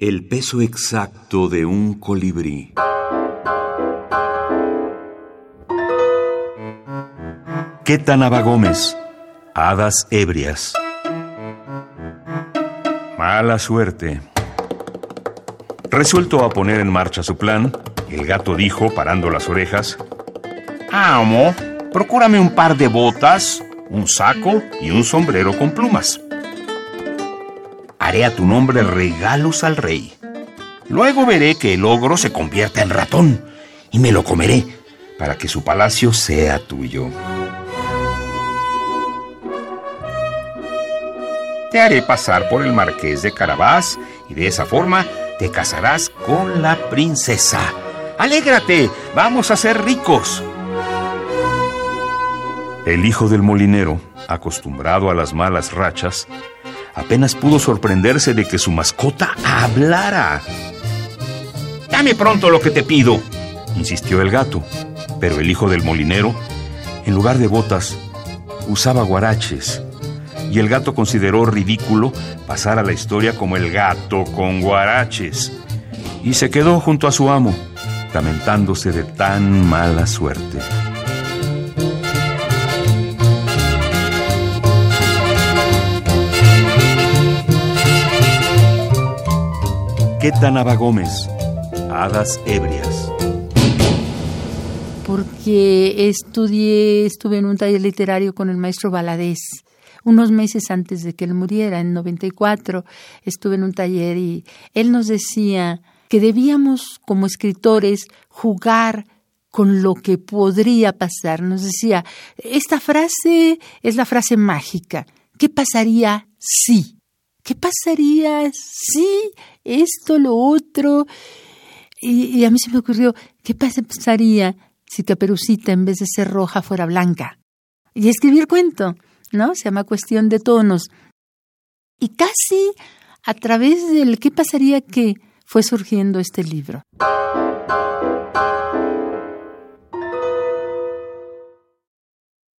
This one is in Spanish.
El peso exacto de un colibrí. Quetanaba Gómez. Hadas ebrias. Mala suerte. Resuelto a poner en marcha su plan, el gato dijo, parando las orejas, Amo, procúrame un par de botas, un saco y un sombrero con plumas haré a tu nombre regalos al rey. Luego veré que el ogro se convierta en ratón y me lo comeré para que su palacio sea tuyo. Te haré pasar por el marqués de Carabás y de esa forma te casarás con la princesa. Alégrate, vamos a ser ricos. El hijo del molinero, acostumbrado a las malas rachas, apenas pudo sorprenderse de que su mascota hablara. Dame pronto lo que te pido, insistió el gato, pero el hijo del molinero, en lugar de botas, usaba guaraches, y el gato consideró ridículo pasar a la historia como el gato con guaraches, y se quedó junto a su amo, lamentándose de tan mala suerte. Quetanaba Gómez, Hadas Ebrias. Porque estudié, estuve en un taller literario con el maestro Valadez. Unos meses antes de que él muriera, en 94, estuve en un taller y él nos decía que debíamos, como escritores, jugar con lo que podría pasar. Nos decía, esta frase es la frase mágica. ¿Qué pasaría si? ¿Qué pasaría si esto, lo otro? Y, a mí se me ocurrió, ¿qué pasaría si Caperucita en vez de ser roja fuera blanca? Y escribir cuento, ¿no? Se llama cuestión de tonos. Y casi a través del qué pasaría que fue surgiendo este libro.